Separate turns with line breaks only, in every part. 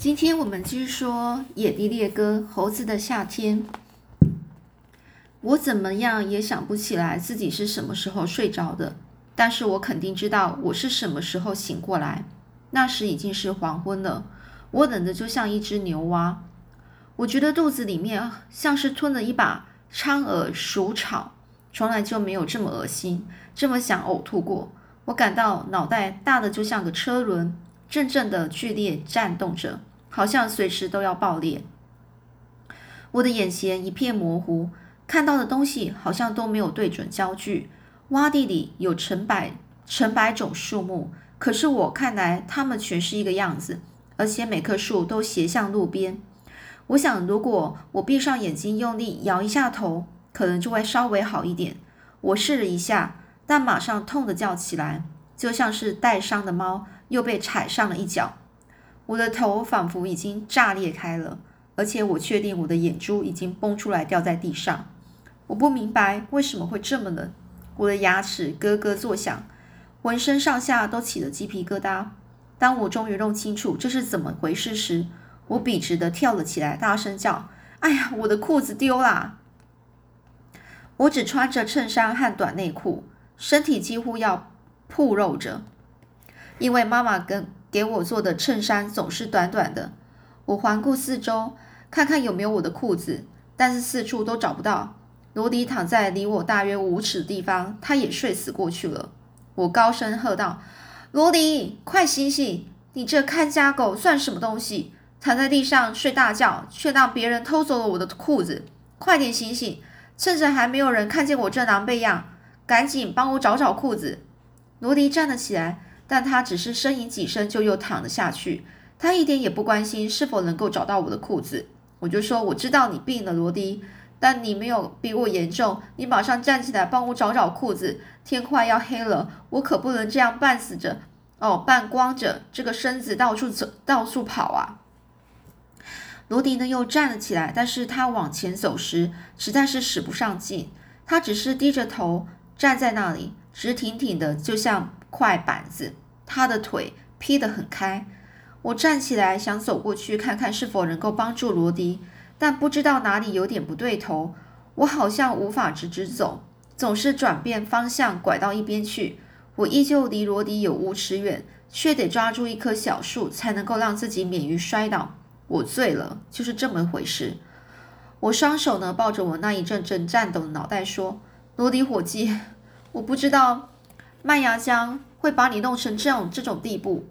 今天我们继续说《野地猎歌：猴子的夏天》。我怎么样也想不起来自己是什么时候睡着的，但是我肯定知道我是什么时候醒过来。那时已经是黄昏了，我冷的就像一只牛蛙。我觉得肚子里面像是吞了一把苍耳鼠草，从来就没有这么恶心，这么想呕吐过。我感到脑袋大的就像个车轮，阵阵的剧烈颤动着。好像随时都要爆裂。我的眼前一片模糊，看到的东西好像都没有对准焦距。洼地里有成百成百种树木，可是我看来它们全是一个样子，而且每棵树都斜向路边。我想，如果我闭上眼睛，用力摇一下头，可能就会稍微好一点。我试了一下，但马上痛得叫起来，就像是带伤的猫又被踩上了一脚。我的头仿佛已经炸裂开了，而且我确定我的眼珠已经崩出来掉在地上。我不明白为什么会这么冷，我的牙齿咯咯作响，浑身上下都起了鸡皮疙瘩。当我终于弄清楚这是怎么回事时，我笔直的跳了起来，大声叫：“哎呀，我的裤子丢啦！”我只穿着衬衫和短内裤，身体几乎要暴露着，因为妈妈跟。给我做的衬衫总是短短的。我环顾四周，看看有没有我的裤子，但是四处都找不到。罗迪躺在离我大约五尺的地方，他也睡死过去了。我高声喝道：“罗迪，快醒醒！你这看家狗算什么东西？躺在地上睡大觉，却让别人偷走了我的裤子！快点醒醒，趁着还没有人看见我这狼狈样，赶紧帮我找找裤子。”罗迪站了起来。但他只是呻吟几声，就又躺了下去。他一点也不关心是否能够找到我的裤子。我就说：“我知道你病了，罗迪，但你没有比我严重。你马上站起来，帮我找找裤子。天快要黑了，我可不能这样半死着，哦，半光着这个身子到处走，到处跑啊！”罗迪呢又站了起来，但是他往前走时实在是使不上劲。他只是低着头站在那里，直挺挺的，就像块板子。他的腿劈得很开，我站起来想走过去看看是否能够帮助罗迪，但不知道哪里有点不对头，我好像无法直直走，总是转变方向拐到一边去。我依旧离罗迪有五尺远，却得抓住一棵小树才能够让自己免于摔倒。我醉了，就是这么回事。我双手呢抱着我那一阵阵颤抖的脑袋说：“罗迪伙计，我不知道麦芽浆。”会把你弄成这样这种地步，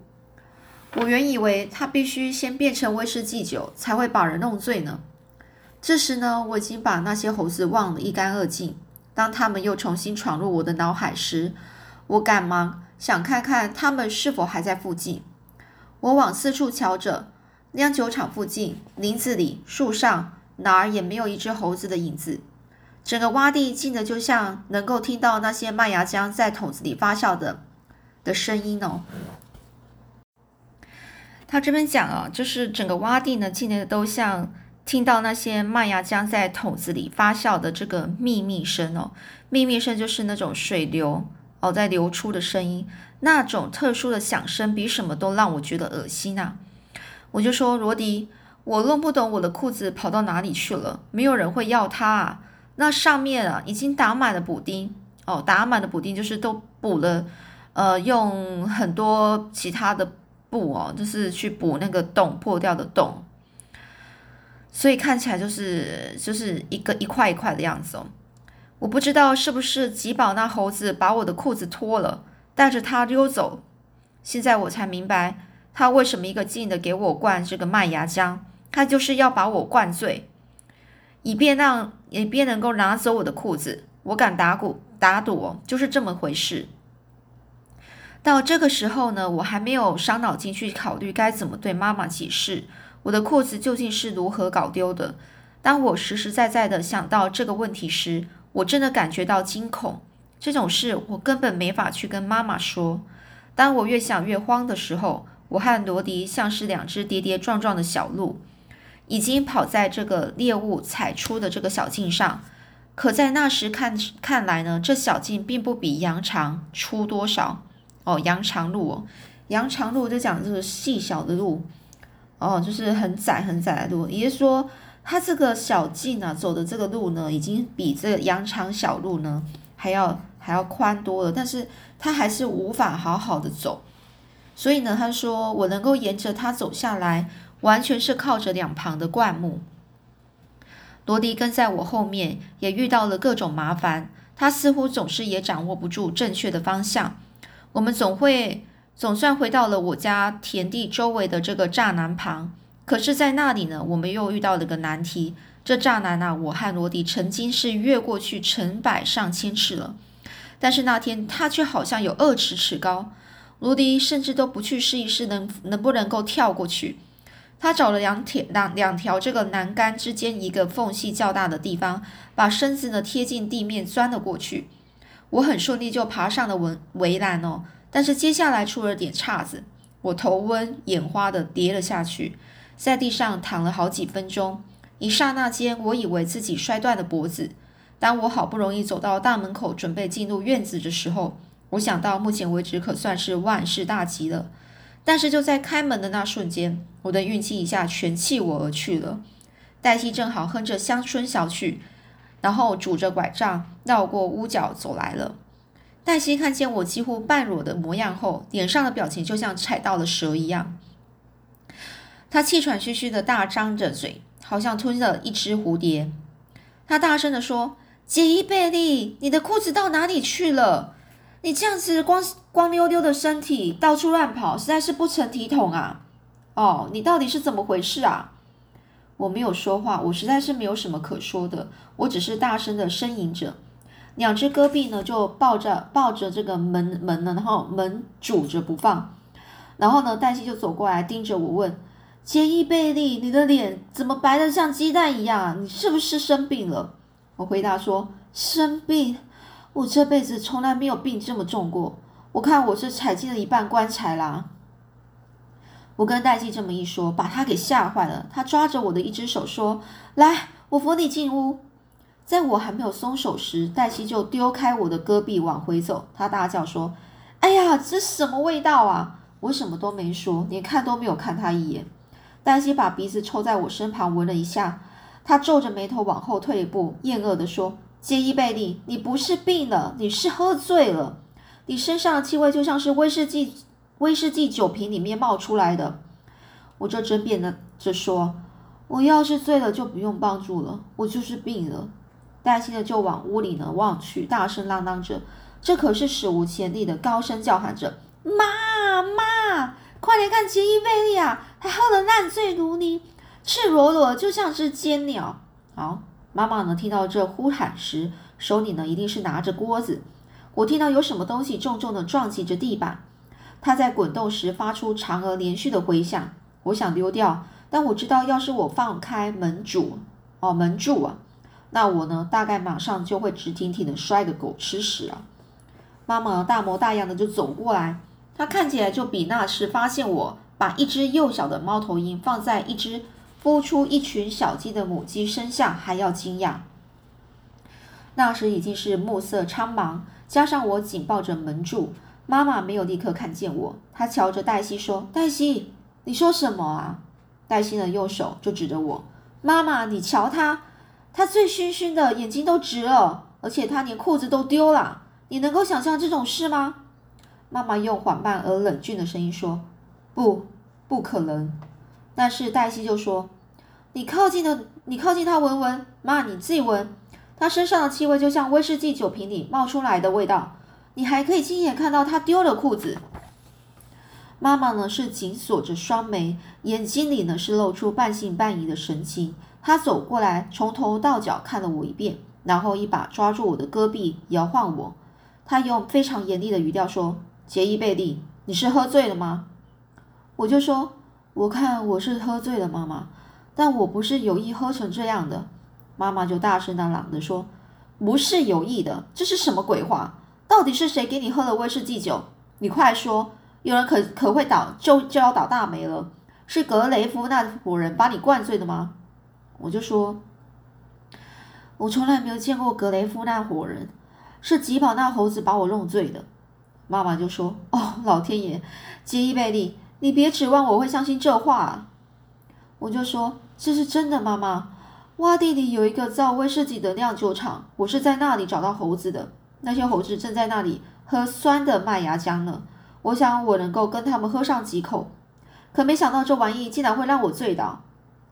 我原以为他必须先变成威士忌酒才会把人弄醉呢。这时呢，我已经把那些猴子忘得一干二净。当他们又重新闯入我的脑海时，我赶忙想看看他们是否还在附近。我往四处瞧着，酿酒厂附近、林子里、树上，哪儿也没有一只猴子的影子。整个洼地静得就像能够听到那些麦芽浆在桶子里发酵的。的声音哦，他这边讲啊，就是整个洼地呢，静的都像听到那些麦芽浆在桶子里发酵的这个秘密声哦，秘密声就是那种水流哦在流出的声音，那种特殊的响声，比什么都让我觉得恶心呐。我就说罗迪，我弄不懂我的裤子跑到哪里去了，没有人会要它啊。那上面啊已经打满了补丁哦，打满的补丁就是都补了。呃，用很多其他的布哦，就是去补那个洞破掉的洞，所以看起来就是就是一个一块一块的样子哦。我不知道是不是吉宝那猴子把我的裤子脱了，带着它溜走。现在我才明白，他为什么一个劲的给我灌这个麦芽浆，他就是要把我灌醉，以便让也便能够拿走我的裤子。我敢打鼓打赌，就是这么回事。到这个时候呢，我还没有伤脑筋去考虑该怎么对妈妈解释我的裤子究竟是如何搞丢的。当我实实在在的想到这个问题时，我真的感觉到惊恐。这种事我根本没法去跟妈妈说。当我越想越慌的时候，我和罗迪像是两只跌跌撞撞的小鹿，已经跑在这个猎物踩出的这个小径上。可在那时看看来呢，这小径并不比羊肠粗多少。哦，羊肠路哦，羊肠路就讲这个细小的路，哦，就是很窄很窄的路。也就是说，他这个小径啊，走的这个路呢，已经比这个羊肠小路呢还要还要宽多了，但是他还是无法好好的走。所以呢，他说我能够沿着它走下来，完全是靠着两旁的灌木。罗迪跟在我后面，也遇到了各种麻烦。他似乎总是也掌握不住正确的方向。我们总会总算回到了我家田地周围的这个栅栏旁，可是，在那里呢，我们又遇到了个难题。这栅栏啊，我和罗迪曾经是越过去成百上千尺了，但是那天它却好像有二尺尺高。罗迪甚至都不去试一试，能能不能够跳过去。他找了两铁两两条这个栏杆之间一个缝隙较大的地方，把身子呢贴近地面钻了过去。我很顺利就爬上了围围栏哦，但是接下来出了点岔子，我头昏眼花的跌了下去，在地上躺了好几分钟。一刹那间，我以为自己摔断了脖子。当我好不容易走到大门口，准备进入院子的时候，我想到，目前为止可算是万事大吉了。但是就在开门的那瞬间，我的运气一下全弃我而去了。黛西正好哼着乡村小曲，然后拄着拐杖绕过屋角走来了。黛西看见我几乎半裸的模样后，脸上的表情就像踩到了蛇一样。她气喘吁吁的大张着嘴，好像吞了一只蝴蝶。她大声的说：“杰伊贝利，你的裤子到哪里去了？”你这样子光光溜溜的身体到处乱跑，实在是不成体统啊！哦，你到底是怎么回事啊？我没有说话，我实在是没有什么可说的，我只是大声的呻吟着。两只戈壁呢，就抱着抱着这个门门呢，然后门阻着不放。然后呢，黛西就走过来盯着我问：“杰伊贝利，你的脸怎么白的像鸡蛋一样？你是不是生病了？”我回答说：“生病。”我这辈子从来没有病这么重过，我看我是踩进了一半棺材啦。我跟黛西这么一说，把他给吓坏了。他抓着我的一只手说：“来，我扶你进屋。”在我还没有松手时，黛西就丢开我的戈壁往回走。他大叫说：“哎呀，这什么味道啊！”我什么都没说，连看都没有看他一眼。黛西把鼻子凑在我身旁闻了一下，他皱着眉头往后退一步，厌恶地说。杰伊贝利，你不是病了，你是喝醉了。你身上的气味就像是威士忌威士忌酒瓶里面冒出来的。我就争辩的着说，我要是醉了就不用帮助了，我就是病了。黛西的就往屋里呢望去，大声嚷嚷着，这可是史无前例的高声叫喊着：“妈妈，快点看杰伊贝利啊，他喝得烂醉如泥，赤裸裸就像只尖鸟。”好。妈妈呢？听到这呼喊时，手里呢一定是拿着锅子。我听到有什么东西重重的撞击着地板，它在滚动时发出长而连续的回响。我想溜掉，但我知道，要是我放开门柱，哦，门柱啊，那我呢，大概马上就会直挺挺的摔个狗吃屎啊！妈妈大模大样的就走过来，她看起来就比那时发现我把一只幼小的猫头鹰放在一只。孵出一群小鸡的母鸡身上还要惊讶。那时已经是暮色苍茫，加上我紧抱着门柱，妈妈没有立刻看见我。她瞧着黛西说：“黛西，你说什么啊？”黛西的右手就指着我：“妈妈，你瞧他，他醉醺醺的，眼睛都直了，而且他连裤子都丢了。你能够想象这种事吗？”妈妈用缓慢而冷峻的声音说：“不，不可能。”但是黛西就说：“你靠近的，你靠近他闻闻，妈，你自己闻，他身上的气味就像威士忌酒瓶里冒出来的味道。你还可以亲眼看到他丢了裤子。”妈妈呢是紧锁着双眉，眼睛里呢是露出半信半疑的神情。她走过来，从头到脚看了我一遍，然后一把抓住我的胳臂，摇晃我。她用非常严厉的语调说：“杰伊贝利，你是喝醉了吗？”我就说。我看我是喝醉了，妈妈，但我不是有意喝成这样的。妈妈就大声的嚷着说：“不是有意的，这是什么鬼话？到底是谁给你喝了威士忌酒？你快说！有人可可会倒，就就要倒大霉了。是格雷夫那伙人把你灌醉的吗？”我就说：“我从来没有见过格雷夫那伙人，是吉宝那猴子把我弄醉的。”妈妈就说：“哦，老天爷，杰伊贝利。”你别指望我会相信这话。我就说：“这是真的，妈妈。洼地里有一个造威士忌的酿酒厂，我是在那里找到猴子的。那些猴子正在那里喝酸的麦芽浆呢。我想我能够跟他们喝上几口，可没想到这玩意竟然会让我醉倒。”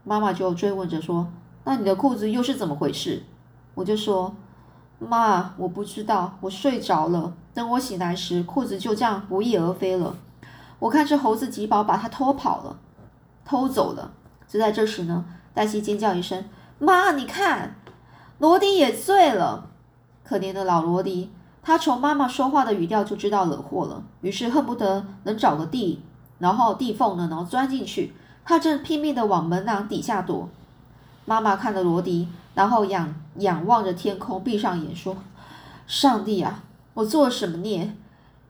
妈妈就追问着说：“那你的裤子又是怎么回事？”我就说：“妈，我不知道，我睡着了。等我醒来时，裤子就这样不翼而飞了。我看这猴子吉宝把他偷跑了，偷走了。”就在这时呢，黛西尖叫一声：“妈，你看，罗迪也醉了！可怜的老罗迪，他从妈妈说话的语调就知道惹祸了，于是恨不得能找个地，然后地缝呢，然后钻进去。他正拼命的往门廊底下躲。妈妈看着罗迪，然后仰仰望着天空，闭上眼说：‘上帝啊，我做了什么孽，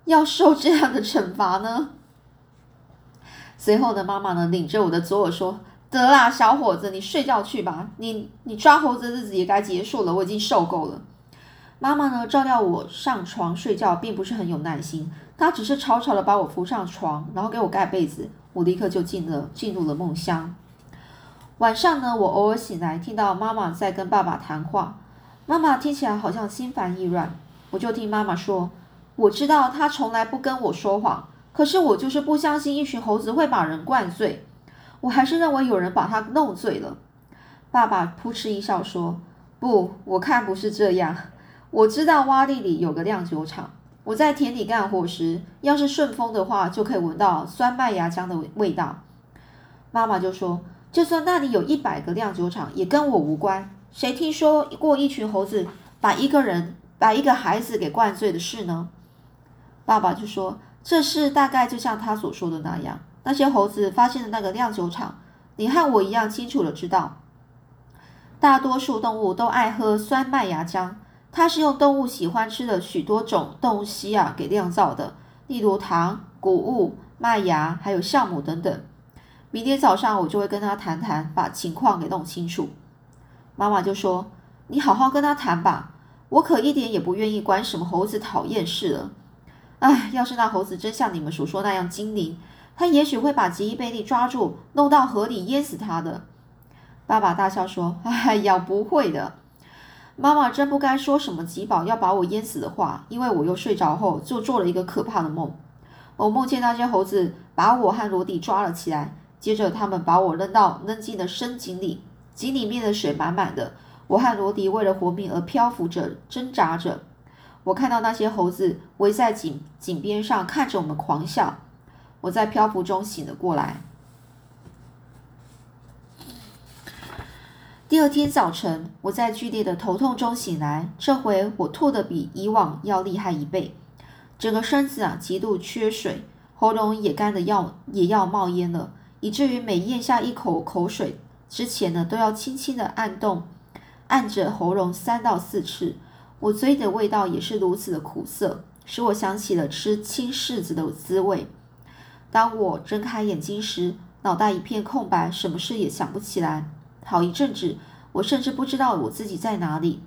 要受这样的惩罚呢？’随后呢，妈妈呢，领着我的左耳说。”得啦，小伙子，你睡觉去吧。你你抓猴子的日子也该结束了，我已经受够了。妈妈呢，照料我上床睡觉，并不是很有耐心。她只是草草的把我扶上床，然后给我盖被子，我立刻就进了进入了梦乡。晚上呢，我偶尔醒来，听到妈妈在跟爸爸谈话。妈妈听起来好像心烦意乱，我就听妈妈说：“我知道她从来不跟我说谎，可是我就是不相信一群猴子会把人灌醉。”我还是认为有人把他弄醉了。爸爸扑哧一笑说：“不，我看不是这样。我知道洼地里有个酿酒厂。我在田里干活时，要是顺风的话，就可以闻到酸麦芽浆的味道。”妈妈就说：“就算那里有一百个酿酒厂，也跟我无关。谁听说过一群猴子把一个人、把一个孩子给灌醉的事呢？”爸爸就说：“这事大概就像他所说的那样。”那些猴子发现的那个酿酒厂，你和我一样清楚的知道，大多数动物都爱喝酸麦芽浆，它是用动物喜欢吃的许多种东西啊给酿造的，例如糖、谷物、麦芽，还有酵母等等。明天早上我就会跟他谈谈，把情况给弄清楚。妈妈就说：“你好好跟他谈吧，我可一点也不愿意管什么猴子讨厌事了。哎，要是那猴子真像你们所说那样精灵。”他也许会把吉伊贝利抓住，弄到河里淹死他的。爸爸大笑说：“哎呀，不会的。妈妈真不该说什么吉宝要把我淹死的话，因为我又睡着后就做了一个可怕的梦。我梦见那些猴子把我和罗迪抓了起来，接着他们把我扔到扔进了深井里，井里面的水满满的。我和罗迪为了活命而漂浮着，挣扎着。我看到那些猴子围在井井边上，看着我们狂笑。”我在漂浮中醒了过来。第二天早晨，我在剧烈的头痛中醒来，这回我吐的比以往要厉害一倍，整个身子啊极度缺水，喉咙也干的要也要冒烟了，以至于每咽下一口口水之前呢，都要轻轻的按动，按着喉咙三到四次。我嘴里的味道也是如此的苦涩，使我想起了吃青柿子的滋味。当我睁开眼睛时，脑袋一片空白，什么事也想不起来。好一阵子，我甚至不知道我自己在哪里，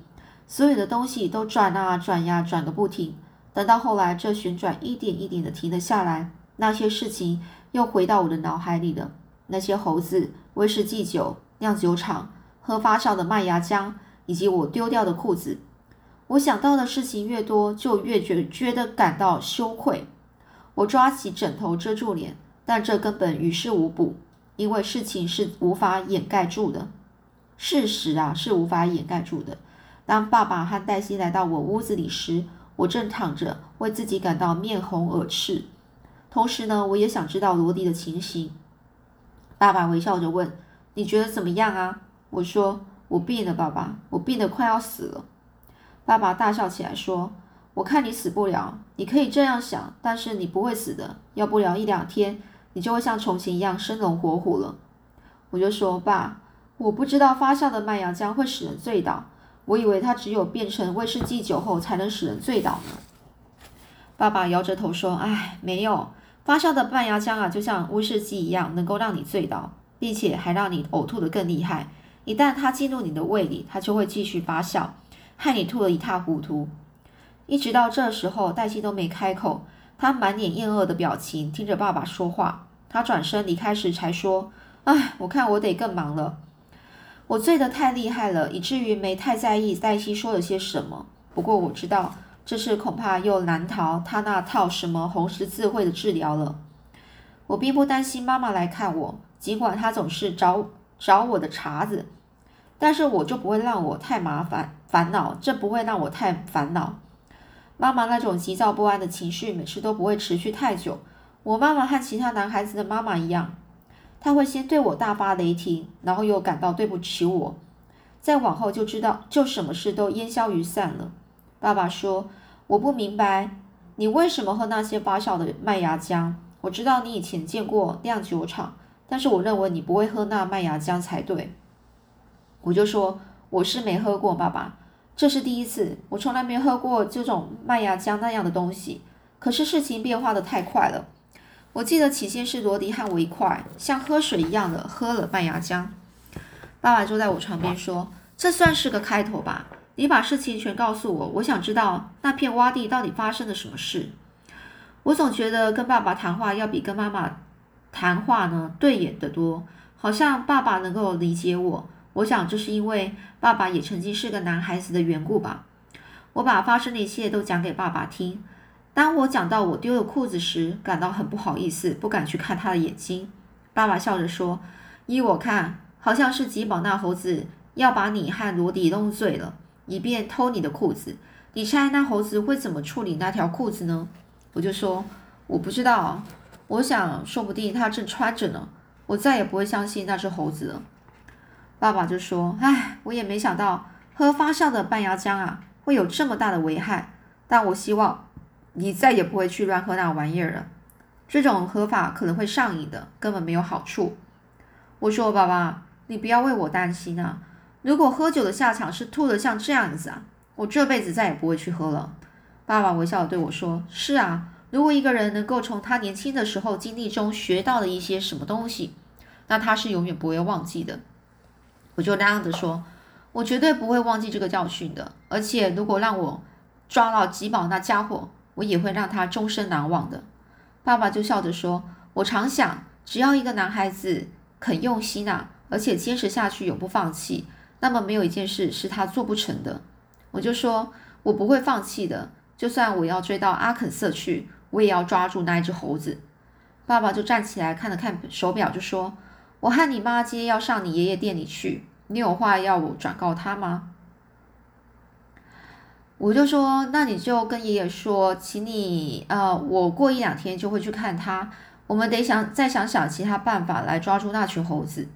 所有的东西都转啊转呀，转个不停。等到后来，这旋转一点一点的停了下来，那些事情又回到我的脑海里了。那些猴子、威士忌酒、酿酒厂、喝发酵的麦芽浆，以及我丢掉的裤子。我想到的事情越多，就越觉觉得感到羞愧。我抓起枕头遮住脸，但这根本于事无补，因为事情是无法掩盖住的。事实啊，是无法掩盖住的。当爸爸和黛西来到我屋子里时，我正躺着，为自己感到面红耳赤。同时呢，我也想知道罗迪的情形。爸爸微笑着问：“你觉得怎么样啊？”我说：“我病了，爸爸，我病得快要死了。”爸爸大笑起来说。我看你死不了，你可以这样想，但是你不会死的。要不了一两天，你就会像从前一样生龙活虎了。我就说爸，我不知道发酵的麦芽浆会使人醉倒，我以为它只有变成威士忌酒后才能使人醉倒呢。爸爸摇着头说：“哎，没有，发酵的麦芽浆啊，就像威士忌一样，能够让你醉倒，并且还让你呕吐的更厉害。一旦它进入你的胃里，它就会继续发酵，害你吐得一塌糊涂。”一直到这时候，黛西都没开口。她满脸厌恶的表情，听着爸爸说话。她转身离开时才说：“唉，我看我得更忙了。我醉得太厉害了，以至于没太在意黛西说了些什么。不过我知道，这次恐怕又难逃他那套什么红十字会的治疗了。我并不担心妈妈来看我，尽管她总是找找我的茬子，但是我就不会让我太麻烦烦恼，这不会让我太烦恼。妈妈那种急躁不安的情绪，每次都不会持续太久。我妈妈和其他男孩子的妈妈一样，她会先对我大发雷霆，然后又感到对不起我，再往后就知道，就什么事都烟消云散了。爸爸说：“我不明白你为什么喝那些发酵的麦芽浆。我知道你以前见过酿酒厂，但是我认为你不会喝那麦芽浆才对。”我就说：“我是没喝过，爸爸。”这是第一次，我从来没有喝过这种麦芽浆那样的东西。可是事情变化的太快了。我记得起先是罗迪和我一块，像喝水一样的喝了麦芽浆。爸爸坐在我床边说：“这算是个开头吧？你把事情全告诉我，我想知道那片洼地到底发生了什么事。”我总觉得跟爸爸谈话要比跟妈妈谈话呢对眼得多，好像爸爸能够理解我。我想这是因为爸爸也曾经是个男孩子的缘故吧。我把发生的一切都讲给爸爸听。当我讲到我丢了裤子时，感到很不好意思，不敢去看他的眼睛。爸爸笑着说：“依我看，好像是吉宝那猴子要把你和罗迪弄醉了，以便偷你的裤子。你猜那猴子会怎么处理那条裤子呢？”我就说：“我不知道。我想，说不定他正穿着呢。我再也不会相信那只猴子了。”爸爸就说：“唉，我也没想到喝发酵的半芽浆啊，会有这么大的危害。但我希望你再也不会去乱喝那玩意儿了。这种喝法可能会上瘾的，根本没有好处。”我说：“爸爸，你不要为我担心啊。如果喝酒的下场是吐的像这样子啊，我这辈子再也不会去喝了。”爸爸微笑的对我说：“是啊，如果一个人能够从他年轻的时候经历中学到了一些什么东西，那他是永远不会忘记的。”我就那样子说，我绝对不会忘记这个教训的。而且，如果让我抓到吉宝那家伙，我也会让他终身难忘的。爸爸就笑着说：“我常想，只要一个男孩子肯用心啊，而且坚持下去，永不放弃，那么没有一件事是他做不成的。”我就说：“我不会放弃的，就算我要追到阿肯色去，我也要抓住那一只猴子。”爸爸就站起来看了看手表，就说。我和你妈今天要上你爷爷店里去，你有话要我转告他吗？我就说，那你就跟爷爷说，请你呃，我过一两天就会去看他。我们得想再想想其他办法来抓住那群猴子。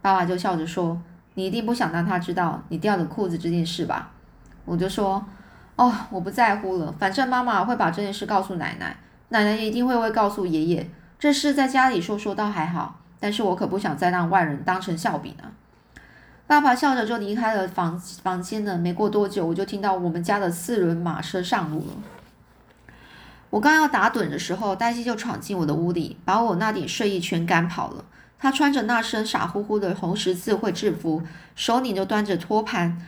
爸爸就笑着说：“你一定不想让他知道你掉了裤子这件事吧？”我就说：“哦，我不在乎了，反正妈妈会把这件事告诉奶奶，奶奶一定会会告诉爷爷。这事在家里说说倒还好。”但是我可不想再让外人当成笑柄啊！爸爸笑着就离开了房房间了。没过多久，我就听到我们家的四轮马车上路了。我刚要打盹的时候，黛西就闯进我的屋里，把我那点睡意全赶跑了。她穿着那身傻乎乎的红十字会制服，手里就端着托盘，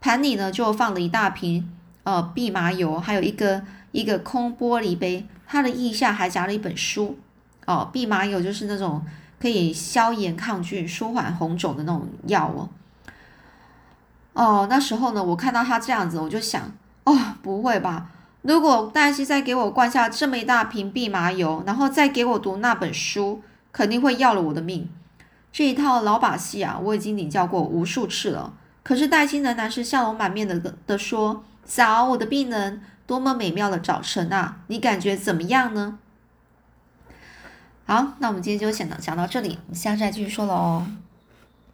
盘里呢就放了一大瓶呃蓖麻油，还有一个一个空玻璃杯。她的腋下还夹了一本书。哦，蓖麻油就是那种。可以消炎抗菌、舒缓红肿的那种药哦。哦，那时候呢，我看到他这样子，我就想，哦，不会吧？如果黛西再给我灌下这么一大瓶蓖麻油，然后再给我读那本书，肯定会要了我的命。这一套老把戏啊，我已经领教过无数次了。可是黛西仍然是笑容满面的的说：“早，我的病人，多么美妙的早晨啊！你感觉怎么样呢？”好，那我们今天就先讲到这里，我们下次再继续说了哦。